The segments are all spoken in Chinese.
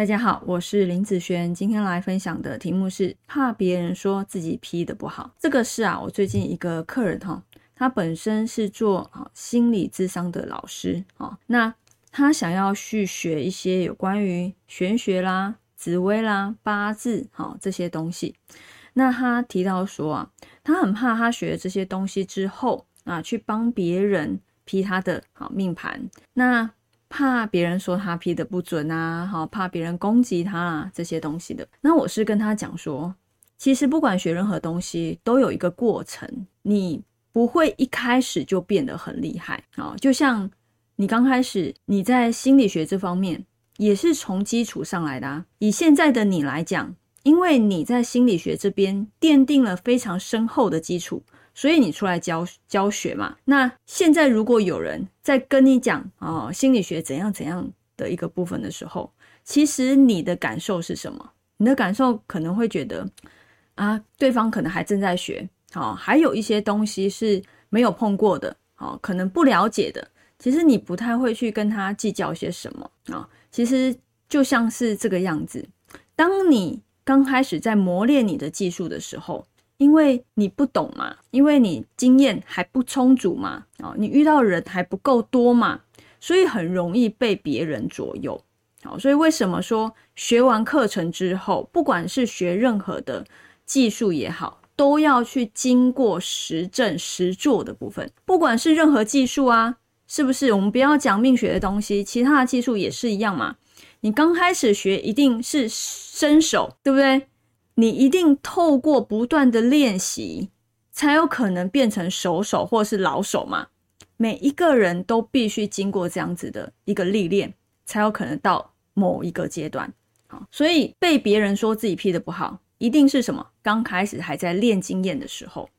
大家好，我是林子轩，今天来分享的题目是怕别人说自己批的不好。这个是啊，我最近一个客人哈，他本身是做啊心理智商的老师啊，那他想要去学一些有关于玄学啦、紫薇啦、八字哈这些东西。那他提到说啊，他很怕他学了这些东西之后啊，去帮别人批他的好命盘。那怕别人说他批的不准啊，好怕别人攻击他啊，这些东西的。那我是跟他讲说，其实不管学任何东西，都有一个过程，你不会一开始就变得很厉害啊。就像你刚开始你在心理学这方面也是从基础上来的啊。以现在的你来讲，因为你在心理学这边奠定了非常深厚的基础。所以你出来教教学嘛？那现在如果有人在跟你讲哦，心理学怎样怎样的一个部分的时候，其实你的感受是什么？你的感受可能会觉得啊，对方可能还正在学，好，还有一些东西是没有碰过的，好，可能不了解的。其实你不太会去跟他计较些什么啊。其实就像是这个样子，当你刚开始在磨练你的技术的时候。因为你不懂嘛，因为你经验还不充足嘛，哦，你遇到人还不够多嘛，所以很容易被别人左右。好，所以为什么说学完课程之后，不管是学任何的技术也好，都要去经过实证实做的部分。不管是任何技术啊，是不是？我们不要讲命学的东西，其他的技术也是一样嘛。你刚开始学一定是伸手，对不对？你一定透过不断的练习，才有可能变成熟手或是老手嘛。每一个人都必须经过这样子的一个历练，才有可能到某一个阶段。好，所以被别人说自己批的不好，一定是什么？刚开始还在练经验的时候，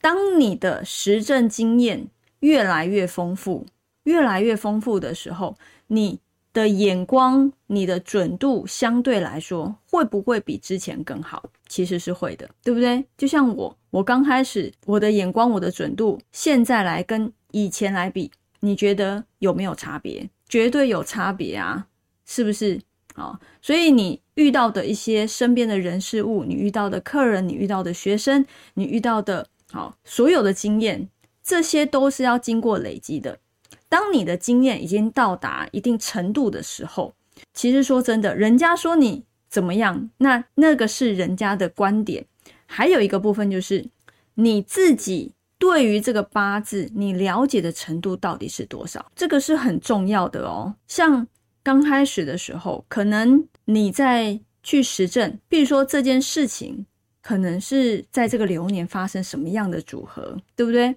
当你的实证经验越来越丰富、越来越丰富的时候，你。的眼光，你的准度相对来说会不会比之前更好？其实是会的，对不对？就像我，我刚开始我的眼光，我的准度，现在来跟以前来比，你觉得有没有差别？绝对有差别啊，是不是？啊，所以你遇到的一些身边的人事物，你遇到的客人，你遇到的学生，你遇到的，好，所有的经验，这些都是要经过累积的。当你的经验已经到达一定程度的时候，其实说真的，人家说你怎么样，那那个是人家的观点。还有一个部分就是你自己对于这个八字你了解的程度到底是多少，这个是很重要的哦。像刚开始的时候，可能你在去实证，比如说这件事情可能是在这个流年发生什么样的组合，对不对？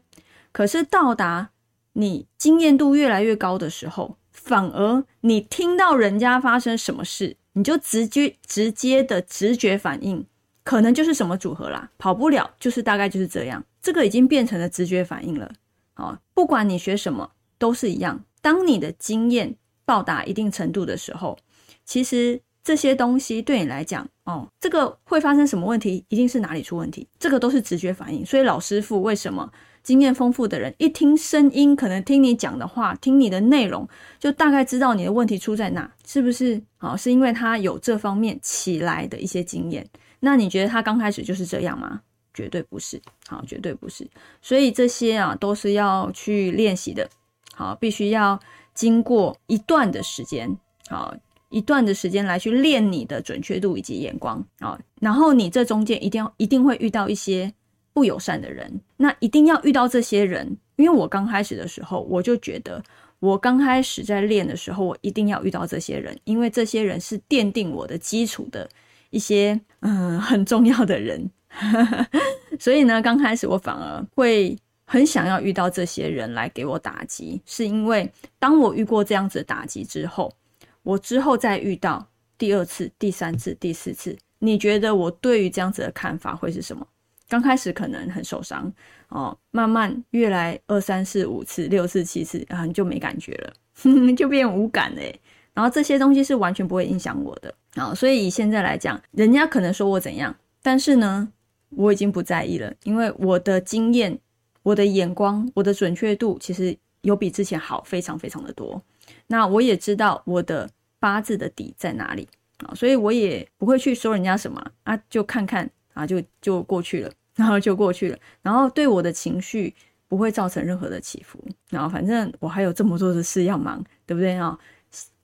可是到达。你经验度越来越高的时候，反而你听到人家发生什么事，你就直接直接的直觉反应，可能就是什么组合啦，跑不了，就是大概就是这样。这个已经变成了直觉反应了。好，不管你学什么都是一样。当你的经验到达一定程度的时候，其实这些东西对你来讲，哦，这个会发生什么问题，一定是哪里出问题，这个都是直觉反应。所以老师傅为什么？经验丰富的人一听声音，可能听你讲的话，听你的内容，就大概知道你的问题出在哪，是不是？好，是因为他有这方面起来的一些经验。那你觉得他刚开始就是这样吗？绝对不是，好，绝对不是。所以这些啊，都是要去练习的。好，必须要经过一段的时间，好，一段的时间来去练你的准确度以及眼光。好，然后你这中间一定要一定会遇到一些。不友善的人，那一定要遇到这些人。因为我刚开始的时候，我就觉得，我刚开始在练的时候，我一定要遇到这些人，因为这些人是奠定我的基础的一些嗯很重要的人。所以呢，刚开始我反而会很想要遇到这些人来给我打击，是因为当我遇过这样子的打击之后，我之后再遇到第二次、第三次、第四次，你觉得我对于这样子的看法会是什么？刚开始可能很受伤哦，慢慢越来二三四五次、六次、七次啊，你就没感觉了，就变无感嘞。然后这些东西是完全不会影响我的啊，所以以现在来讲，人家可能说我怎样，但是呢，我已经不在意了，因为我的经验、我的眼光、我的准确度其实有比之前好非常非常的多。那我也知道我的八字的底在哪里，啊，所以我也不会去说人家什么啊，就看看啊，就就过去了，然后就过去了，然后对我的情绪不会造成任何的起伏，然后反正我还有这么多的事要忙，对不对啊？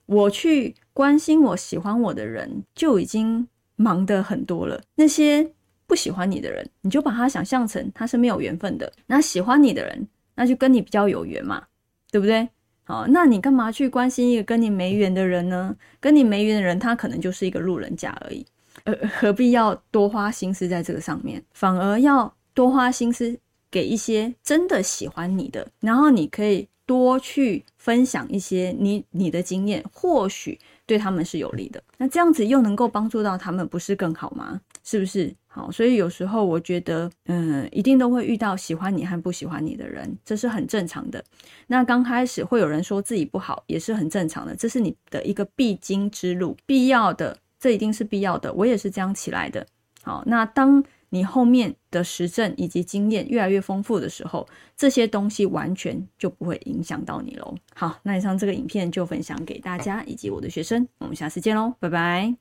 我去关心我喜欢我的人就已经忙得很多了，那些不喜欢你的人，你就把他想象成他是没有缘分的，那喜欢你的人，那就跟你比较有缘嘛，对不对？好，那你干嘛去关心一个跟你没缘的人呢？跟你没缘的人，他可能就是一个路人甲而已，呃，何必要多花心思在这个上面？反而要多花心思给一些真的喜欢你的，然后你可以多去分享一些你你的经验，或许对他们是有利的。那这样子又能够帮助到他们，不是更好吗？是不是？好，所以有时候我觉得，嗯，一定都会遇到喜欢你和不喜欢你的人，这是很正常的。那刚开始会有人说自己不好，也是很正常的，这是你的一个必经之路，必要的，这一定是必要的。我也是这样起来的。好，那当你后面的实证以及经验越来越丰富的时候，这些东西完全就不会影响到你喽。好，那以上这个影片就分享给大家以及我的学生，我们下次见喽，拜拜。